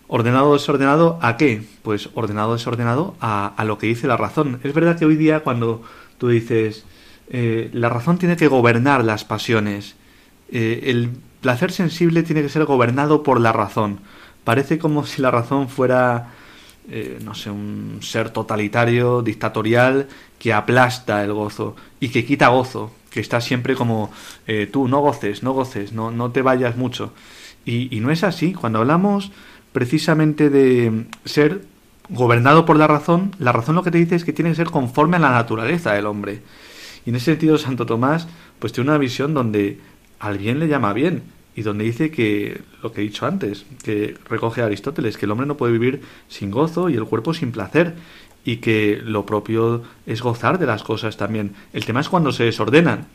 ¿Ordenado o desordenado a qué? Pues ordenado o desordenado a, a, lo que dice la razón. Es verdad que hoy día cuando tú dices eh, la razón tiene que gobernar las pasiones, eh, el placer sensible tiene que ser gobernado por la razón. Parece como si la razón fuera eh, no sé, un ser totalitario, dictatorial, que aplasta el gozo y que quita gozo, que está siempre como eh, tú, no goces, no goces, no, no te vayas mucho. Y, y no es así. Cuando hablamos precisamente de ser gobernado por la razón, la razón lo que te dice es que tiene que ser conforme a la naturaleza del hombre. Y en ese sentido Santo Tomás pues tiene una visión donde al bien le llama bien y donde dice que lo que he dicho antes, que recoge Aristóteles, que el hombre no puede vivir sin gozo y el cuerpo sin placer y que lo propio es gozar de las cosas también. El tema es cuando se desordenan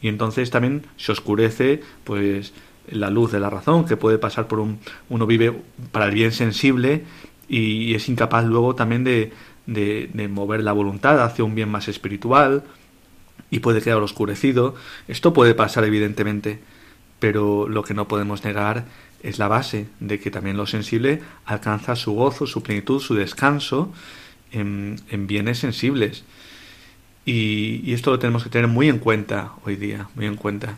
y entonces también se oscurece pues la luz de la razón que puede pasar por un uno vive para el bien sensible y es incapaz luego también de, de, de mover la voluntad hacia un bien más espiritual y puede quedar oscurecido. Esto puede pasar evidentemente pero lo que no podemos negar es la base de que también lo sensible alcanza su gozo, su plenitud, su descanso en, bienes sensibles. Y, esto lo tenemos que tener muy en cuenta hoy día, muy en cuenta.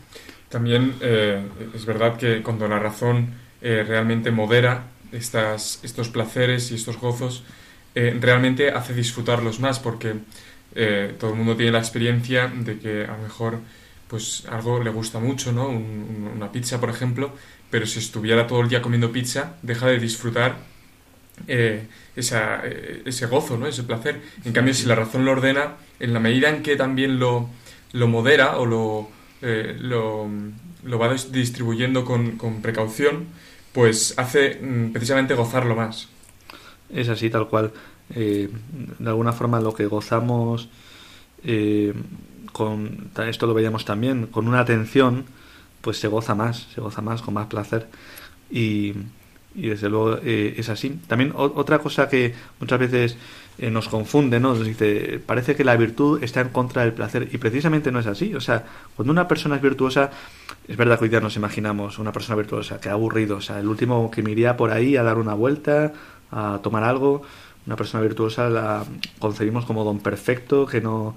También eh, es verdad que cuando la razón eh, realmente modera estas, estos placeres y estos gozos, eh, realmente hace disfrutarlos más, porque todo el mundo tiene la experiencia de que a lo mejor pues algo le gusta mucho, ¿no? una pizza, por ejemplo, pero si estuviera todo el día comiendo pizza, deja de disfrutar eh, eh, ese gozo, ¿no? Ese placer. En cambio, si la razón lo ordena, en la medida en que también lo, lo modera o lo, eh, lo, va distribuyendo con, con, precaución, pues hace mm, precisamente gozarlo más. Es así, tal cual. De alguna forma lo que gozamos con esto lo veíamos también, con una atención, pues se goza más, se goza más, con más placer. Y, y desde luego eh, es así. También otra cosa que muchas veces eh, nos confunde, ¿no? Nos dice, parece que la virtud está en contra del placer y precisamente no es así. O sea, cuando una persona es virtuosa, es verdad que hoy día nos imaginamos una persona virtuosa que aburrido, o sea, el último que me iría por ahí a dar una vuelta, a tomar algo, una persona virtuosa la concebimos como don perfecto, que no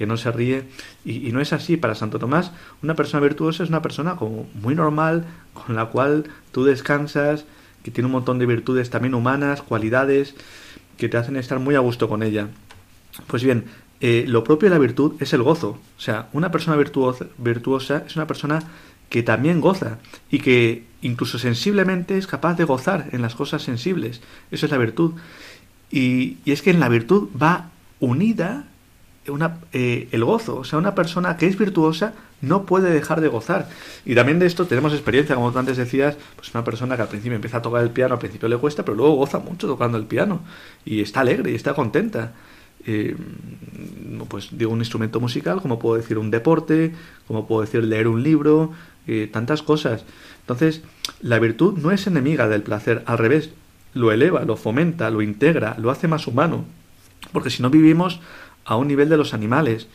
que no se ríe. Y, no es así. Para Santo Tomás, una persona virtuosa es una persona como muy normal, con la cual tú descansas, que tiene un montón de virtudes también humanas, cualidades, que te hacen estar muy a gusto con ella. Pues bien, eh, lo propio de la virtud es el gozo. O sea, una persona virtuosa, virtuosa es una persona que también goza y que incluso sensiblemente es capaz de gozar en las cosas sensibles. Eso es la virtud. Y, es que en la virtud va unida una, eh, el gozo. O sea, una persona que es virtuosa no puede dejar de gozar. Y también de esto tenemos experiencia, como tú antes decías, pues una persona que al principio empieza a tocar el piano, al principio le cuesta, pero luego goza mucho tocando el piano. Y está alegre y está contenta. Eh, pues digo un instrumento musical, como puedo decir un deporte, como puedo decir leer un libro, eh, tantas cosas. Entonces, la virtud no es enemiga del placer, al revés, lo eleva, lo fomenta, lo integra, lo hace más humano. Porque si no vivimos a un nivel de los animales.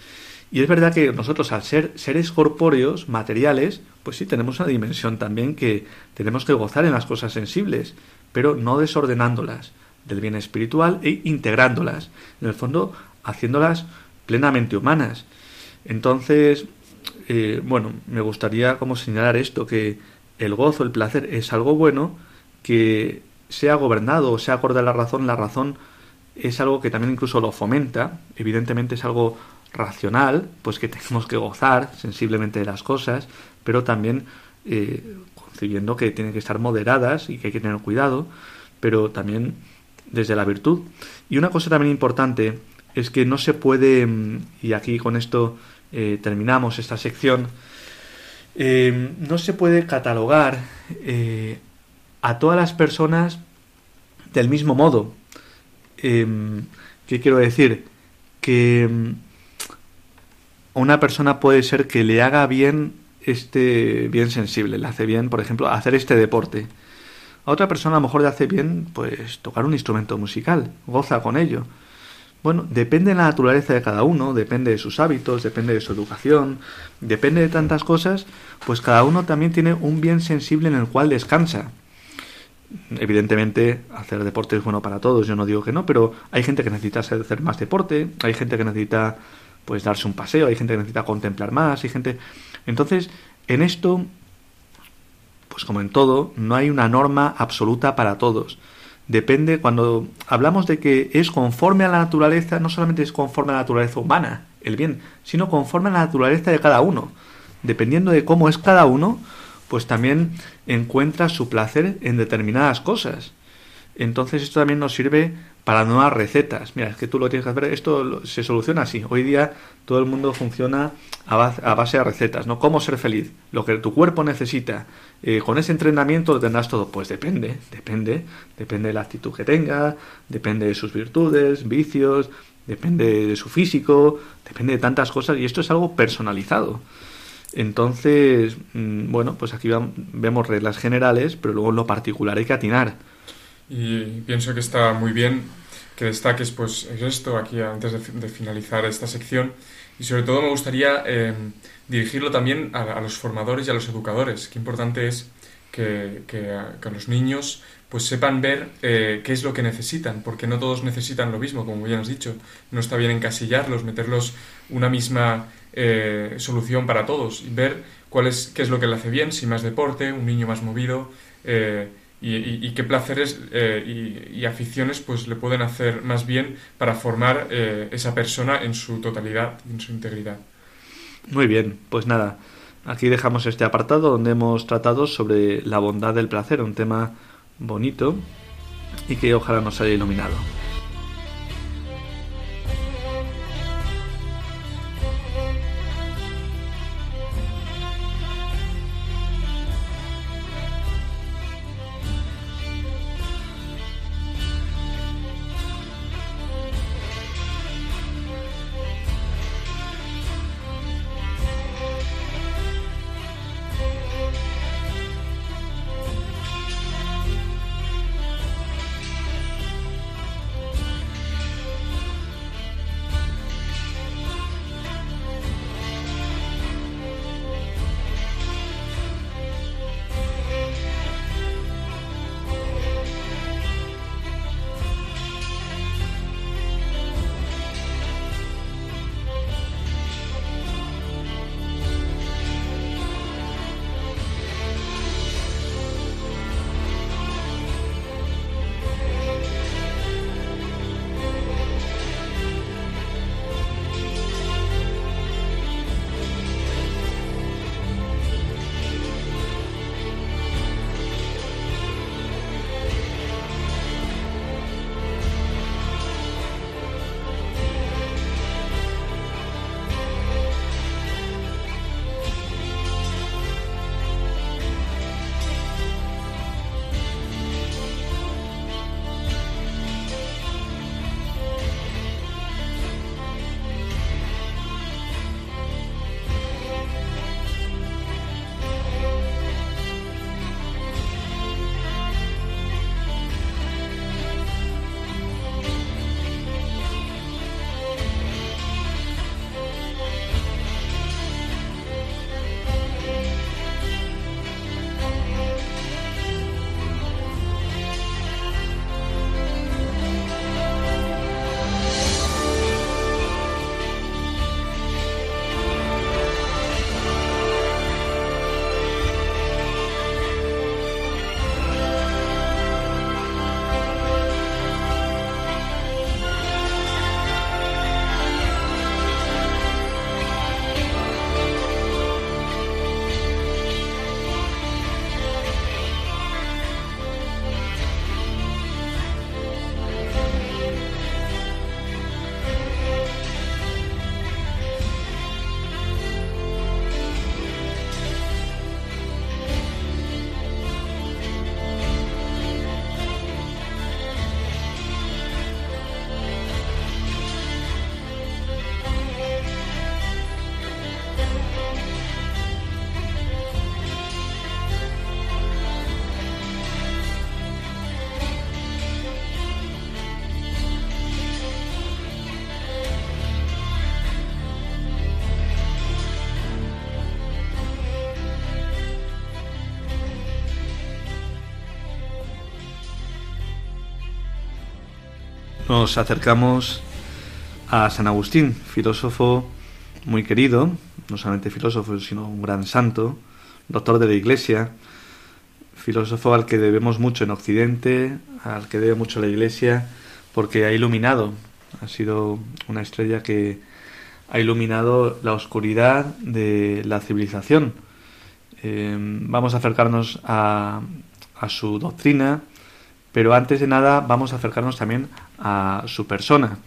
Y es verdad que nosotros, al ser seres corpóreos, materiales, pues sí tenemos una dimensión también que tenemos que gozar en las cosas sensibles, pero no desordenándolas del bien espiritual e integrándolas, en el fondo haciéndolas plenamente humanas. Entonces, eh, bueno, me gustaría como señalar esto, que el gozo, el placer es algo bueno, que sea gobernado o sea acorde a la razón, la razón es algo que también incluso lo fomenta, evidentemente es algo racional, pues que tenemos que gozar sensiblemente de las cosas, pero también eh, concibiendo que tienen que estar moderadas y que hay que tener cuidado, pero también desde la virtud. Y una cosa también importante es que no se puede, mm, y aquí con esto eh, terminamos esta sección, eh, no se puede catalogar eh, a todas las personas del mismo modo. ¿Qué quiero decir? Que mm, una persona puede ser que le haga bien este bien sensible, le hace bien, por ejemplo, hacer este deporte. A otra persona a lo mejor le hace bien, pues, tocar un instrumento musical, goza con ello. Bueno, depende de la naturaleza de cada uno, depende de sus hábitos, depende de su educación, depende de tantas cosas, pues cada uno también tiene un bien sensible en el cual descansa. Evidentemente, hacer deporte es bueno para todos, yo no digo que no, pero hay gente que necesita hacer más deporte, hay gente que necesita pues darse un paseo, hay gente que necesita contemplar más, hay gente... Entonces, en esto, pues como en todo, no hay una norma absoluta para todos. Depende, cuando hablamos de que es conforme a la naturaleza, no solamente es conforme a la naturaleza humana, el bien, sino conforme a la naturaleza de cada uno. Dependiendo de cómo es cada uno, pues también encuentra su placer en determinadas cosas. Entonces esto también nos sirve para nuevas recetas. Mira, es que tú lo tienes que hacer, esto se soluciona así. Hoy día todo el mundo funciona a base, de recetas, ¿no? ¿Cómo ser feliz? Lo que tu cuerpo necesita. Eh, con ese entrenamiento lo tendrás todo. Pues depende, depende, depende de la actitud que tenga, depende de sus virtudes, vicios, depende de su físico, depende de tantas cosas y esto es algo personalizado. Entonces, mm, bueno, pues aquí vemos reglas generales, pero luego en lo particular hay que atinar y pienso que está muy bien que destaques pues esto aquí antes de, finalizar esta sección y sobre todo me gustaría eh, dirigirlo también a, los formadores y a los educadores. Qué importante es que, que, los niños pues sepan ver eh, qué es lo que necesitan, porque no todos necesitan lo mismo, como ya has dicho. No está bien encasillarlos, meterlos una misma eh, solución para todos y ver cuál es, qué es lo que le hace bien, si más deporte, un niño más movido y, qué placeres eh, y, aficiones pues le pueden hacer más bien para formar eh, esa persona en su totalidad, en su integridad. Muy bien, pues nada, aquí dejamos este apartado donde hemos tratado sobre la bondad del placer, un tema bonito y que ojalá nos haya iluminado. Nos acercamos a San Agustín, filósofo muy querido, no solamente filósofo, sino un gran santo, doctor de la Iglesia, filósofo al que debemos mucho en Occidente, al que debe mucho la Iglesia, porque ha iluminado, ha sido una estrella que ha iluminado la oscuridad de la civilización. Eh, vamos a acercarnos a, a su doctrina, pero antes de nada vamos a acercarnos también a su persona.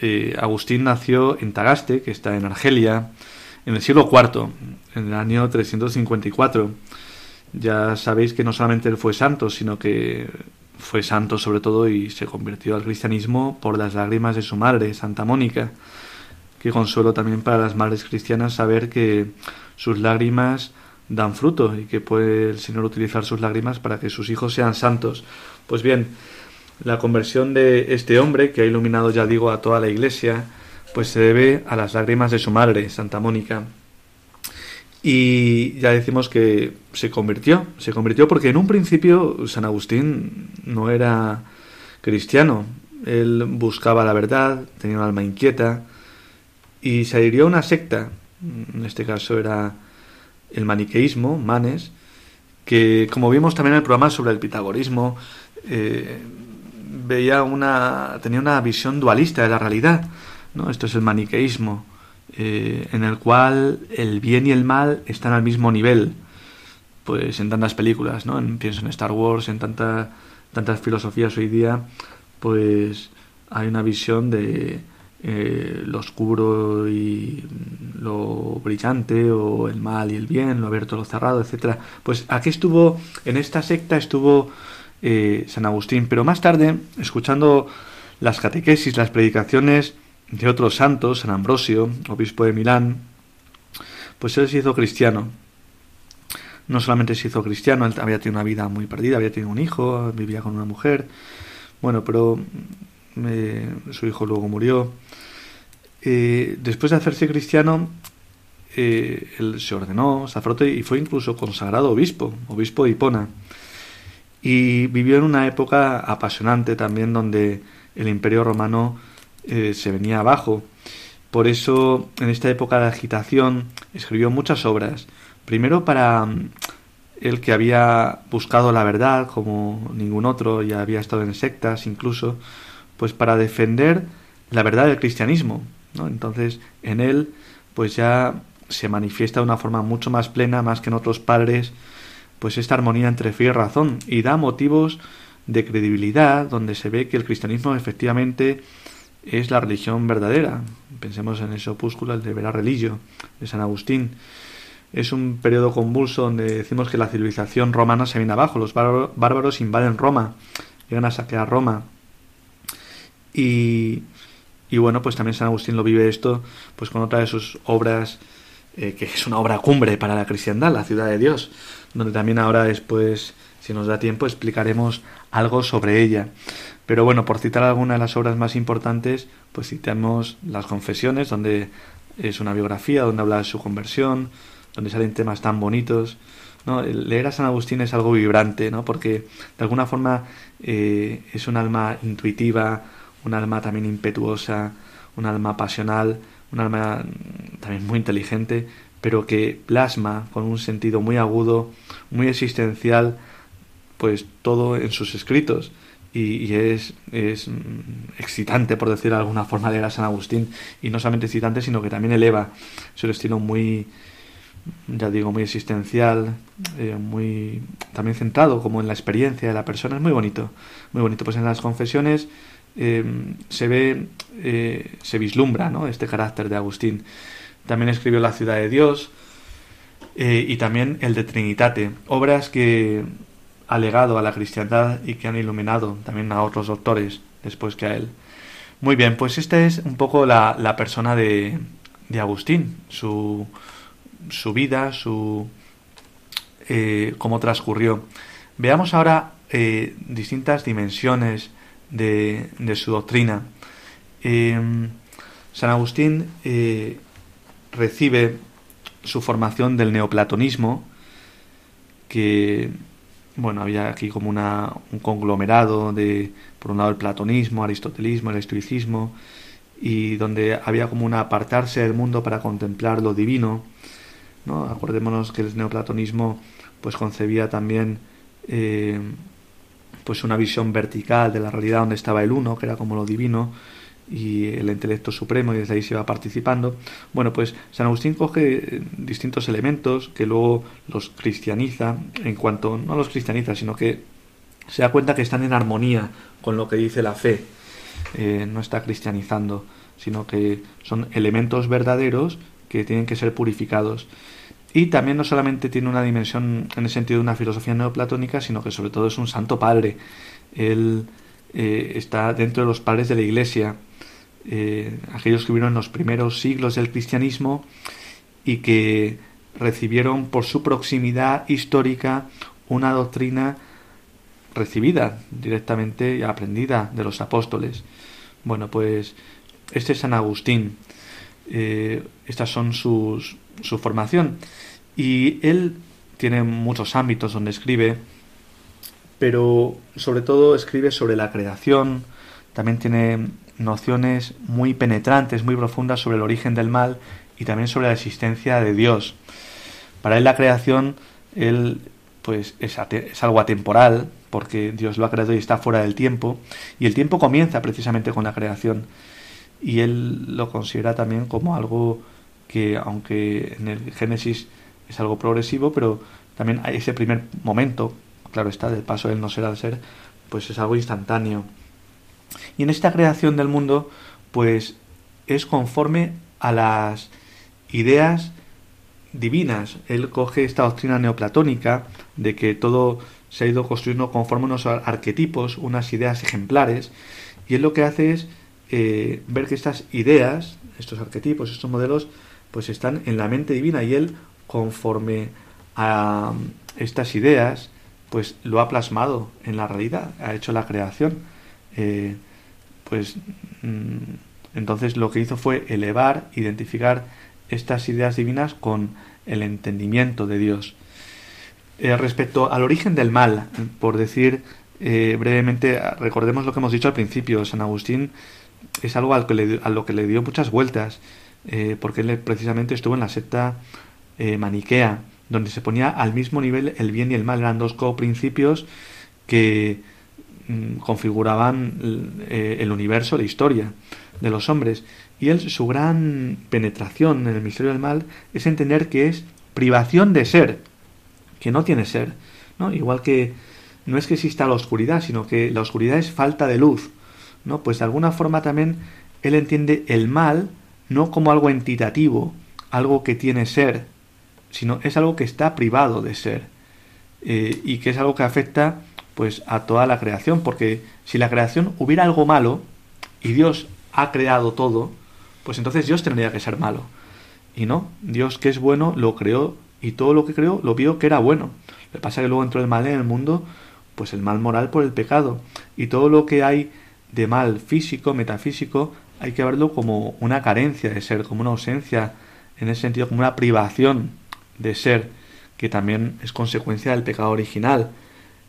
Eh, Agustín nació en Tagaste, que está en Argelia, en el siglo IV, en el año 354. Ya sabéis que no solamente él fue santo, sino que fue santo sobre todo y se convirtió al cristianismo por las lágrimas de su madre, Santa Mónica. Que consuelo también para las madres cristianas saber que sus lágrimas dan fruto y que puede el Señor utilizar sus lágrimas para que sus hijos sean santos. Pues bien, la conversión de este hombre, que ha iluminado, ya digo, a toda la iglesia, pues se debe a las lágrimas de su madre, Santa Mónica. Y ya decimos que se convirtió, se convirtió porque en un principio San Agustín no era cristiano, él buscaba la verdad, tenía un alma inquieta y se adhirió a una secta, en este caso era el maniqueísmo, Manes, que como vimos también en el programa sobre el pitagorismo, eh, veía una, tenía una visión dualista de la realidad. ¿no? Esto es el maniqueísmo, eh, en el cual el bien y el mal están al mismo nivel. Pues en tantas películas, ¿no? En, pienso en Star Wars, en tanta, tantas filosofías hoy día, pues hay una visión de eh, lo oscuro y lo brillante, o el mal y el bien, lo abierto, lo cerrado, etcétera. Pues aquí estuvo, en esta secta estuvo eh, San Agustín, pero más tarde, escuchando las catequesis, las predicaciones de otros santos, San Ambrosio, obispo de Milán, pues él se hizo cristiano. No solamente se hizo cristiano, él había tenido una vida muy perdida, había tenido un hijo, vivía con una mujer, bueno, pero eh, su hijo luego murió. Eh, después de hacerse cristiano, él se ordenó sacerdote y fue incluso consagrado obispo, obispo de Hipona. Y vivió en una época apasionante también donde el imperio romano eh, se venía abajo. Por eso, en esta época de agitación, escribió muchas obras. Primero para mm, el que había buscado la verdad como ningún otro y había estado en sectas incluso, pues para defender la verdad del cristianismo. Entonces, en él, pues ya se manifiesta de una forma mucho más plena, más que en otros padres, pues esta armonía entre fe y razón y da motivos de credibilidad donde se ve que el cristianismo efectivamente es la religión verdadera. Pensemos en ese opúsculo, el de Vera Religio, de San Agustín. Es un periodo convulso donde decimos que la civilización romana se viene abajo, los bárbaros invaden Roma, llegan a saquear Roma. Y, y bueno, pues también San Agustín lo vive esto pues con otra de sus obras, eh, que es una obra cumbre para la cristiandad, la ciudad de Dios donde también ahora después, si nos da tiempo, explicaremos algo sobre ella. Pero bueno, por citar alguna de las obras más importantes, pues citamos las confesiones, donde es una biografía, donde habla de su conversión, donde salen temas tan bonitos. ¿no? Leer a San Agustín es algo vibrante, ¿no? porque de alguna forma eh, es un alma intuitiva, un alma también impetuosa, un alma pasional, un alma también muy inteligente, pero que plasma con un sentido muy agudo, muy existencial, pues todo en sus escritos. Y, es, es, mm, excitante, por decir de alguna forma, leer a San Agustín. Y no solamente excitante, sino que también eleva su estilo muy, ya digo, muy existencial, eh, muy también centrado como en la experiencia de la persona. Es muy bonito, muy bonito. Pues en las confesiones eh, se ve, eh, se vislumbra ¿no? este carácter de Agustín. También escribió La ciudad de Dios eh, y también el de Trinitate, obras que ha legado a la cristiandad y que han iluminado también a otros doctores después que a él. Muy bien, pues esta es un poco la, persona de, de, Agustín, su, su vida, su cómo transcurrió. Veamos ahora distintas dimensiones de, su doctrina. San Agustín recibe su formación del neoplatonismo, que bueno, había aquí como una, un conglomerado de, por un lado, el platonismo, aristotelismo, el estoicismo, y donde había como un apartarse del mundo para contemplar lo divino. ¿no? Acordémonos que el neoplatonismo pues concebía también eh, pues una visión vertical de la realidad donde estaba el uno, que era como lo divino, y el intelecto supremo, y desde ahí se iba participando. Bueno, pues San Agustín coge distintos elementos que luego los cristianiza, en cuanto, no los cristianiza, sino que se da cuenta que están en armonía con lo que dice la fe. Eh, no está cristianizando, sino que son elementos verdaderos que tienen que ser purificados. Y también no solamente tiene una dimensión en el sentido de una filosofía neoplatónica, sino que sobre todo es un santo padre. Él eh, está dentro de los padres de la Iglesia, eh, aquellos que vivieron en los primeros siglos del cristianismo y que recibieron por su proximidad histórica una doctrina recibida directamente y aprendida de los apóstoles. Bueno, pues este es San Agustín. Eh, estas son sus, su formación. Y él tiene muchos ámbitos donde escribe, pero sobre todo escribe sobre la creación, también tiene nociones muy penetrantes, muy profundas sobre el origen del mal y también sobre la existencia de Dios. Para él la creación él, pues, es, es algo atemporal, porque Dios lo ha creado y está fuera del tiempo, y el tiempo comienza precisamente con la creación. Y él lo considera también como algo que, aunque en el Génesis es algo progresivo, pero también ese primer momento, claro está, del paso del no ser al ser, pues es algo instantáneo. Y en esta creación del mundo, pues es conforme a las ideas divinas. Él coge esta doctrina neoplatónica de que todo se ha ido construyendo conforme a unos arquetipos, unas ideas ejemplares, y él lo que hace es eh, ver que estas ideas, estos arquetipos, estos modelos, pues están en la mente divina y él, conforme a estas ideas, pues lo ha plasmado en la realidad, ha hecho la creación. Eh, pues mm, entonces lo que hizo fue elevar, identificar estas ideas divinas con el entendimiento de Dios. Eh, respecto al origen del mal, por decir eh, brevemente, recordemos lo que hemos dicho al principio, San Agustín es algo a lo que le dio muchas vueltas, porque él precisamente estuvo en la secta maniquea, donde se ponía al mismo nivel el bien y el mal, eran dos coprincipios que Mm, configuraban eh, el universo, la historia de los hombres. Y él, su gran penetración en el misterio del mal es entender que es privación de ser, que no tiene ser. ¿no? Igual que no es que exista la oscuridad, sino que la oscuridad es falta de luz. ¿no? Pues de alguna forma también él entiende el mal no como algo entitativo, algo que tiene ser, sino es algo que está privado de ser eh, y que es algo que afecta pues a toda la creación, porque si la creación hubiera algo malo y Dios ha creado todo, pues entonces Dios tendría que ser malo. Y no, Dios que es bueno lo creó y todo lo que creó lo vio que era bueno. Lo que pasa es que luego entró el mal en el mundo, pues el mal moral por el pecado. Y todo lo que hay de mal físico, metafísico, hay que verlo como una carencia de ser, como una ausencia, en ese sentido, como una privación de ser, que también es consecuencia del pecado original.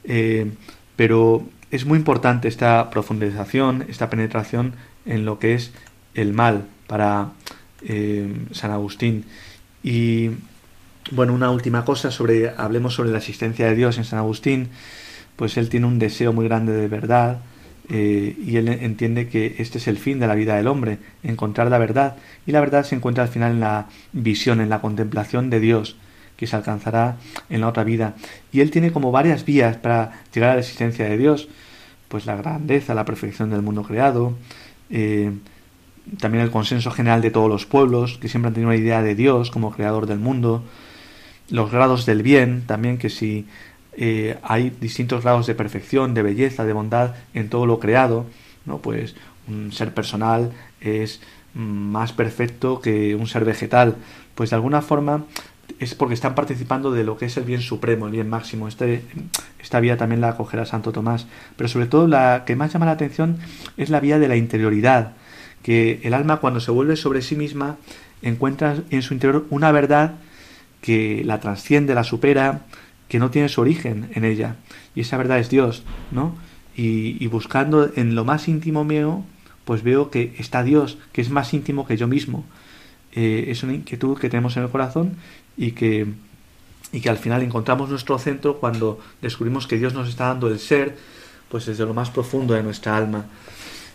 Eh, pero es muy importante esta profundización, esta penetración en lo que es el mal para eh, San Agustín. Y bueno, una última cosa sobre, hablemos sobre la existencia de Dios en San Agustín, pues él tiene un deseo muy grande de verdad eh, y él entiende que este es el fin de la vida del hombre, encontrar la verdad. Y la verdad se encuentra al final en la visión, en la contemplación de Dios que se alcanzará en la otra vida. Y él tiene como varias vías para llegar a la existencia de Dios, pues la grandeza, la perfección del mundo creado, eh, también el consenso general de todos los pueblos, que siempre han tenido una idea de Dios como creador del mundo, los grados del bien, también que si eh, hay distintos grados de perfección, de belleza, de bondad en todo lo creado, ¿no? pues un ser personal es más perfecto que un ser vegetal, pues de alguna forma es porque están participando de lo que es el bien supremo, el bien máximo. Este, esta vía también la acogerá Santo Tomás. Pero sobre todo la que más llama la atención es la vía de la interioridad, que el alma cuando se vuelve sobre sí misma encuentra en su interior una verdad que la trasciende, la supera que no tiene su origen en ella. Y esa verdad es Dios, ¿no? Y, buscando en lo más íntimo mío, pues veo que está Dios, que es más íntimo que yo mismo. Eh, es una inquietud que tenemos en el corazón y que, y que al final encontramos nuestro centro cuando descubrimos que Dios nos está dando el ser, pues desde lo más profundo de nuestra alma.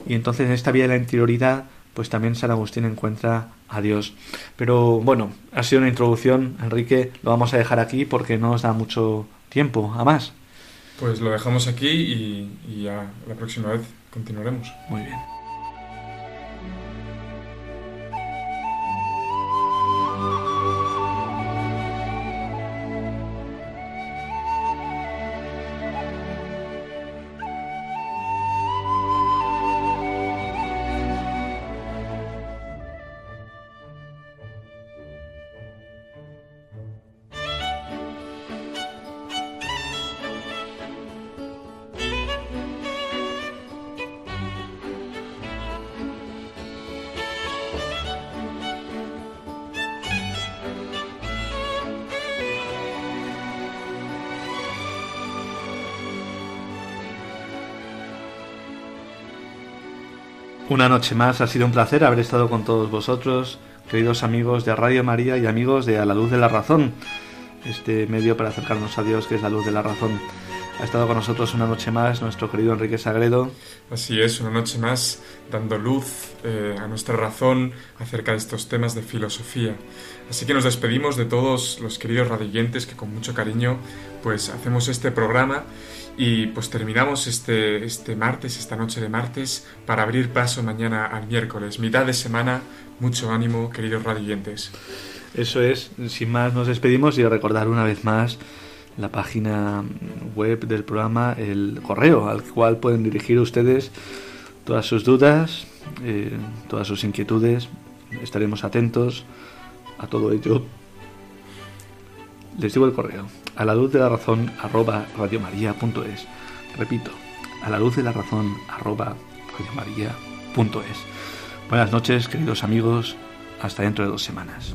Y entonces en esta vía de la interioridad, pues también San Agustín encuentra a Dios. Pero bueno, ha sido una introducción, Enrique, lo vamos a dejar aquí porque no nos da mucho tiempo a más. Pues lo dejamos aquí y, y ya la próxima vez continuaremos. Muy bien. Una noche más, ha sido un placer haber estado con todos vosotros, queridos amigos de Radio María y amigos de A la Luz de la Razón, este medio para acercarnos a Dios que es la luz de la razón. Ha estado con nosotros una noche más nuestro querido Enrique Sagredo. Así es, una noche más dando luz eh, a nuestra razón acerca de estos temas de filosofía. Así que nos despedimos de todos los queridos radioyentes que con mucho cariño pues hacemos este programa y pues terminamos este, este martes, esta noche de martes, para abrir paso mañana al miércoles. Mitad de semana, mucho ánimo, queridos radioyentes. Eso es, sin más nos despedimos y recordar una vez más la página web del programa, el correo al cual pueden dirigir ustedes todas sus dudas, eh, todas sus inquietudes. Estaremos atentos a todo ello. Les digo el correo a la luz de la razón arroba radiomaria.es. Repito, a la luz de la razón arroba radiomaria.es. Buenas noches, queridos amigos. Hasta dentro de dos semanas.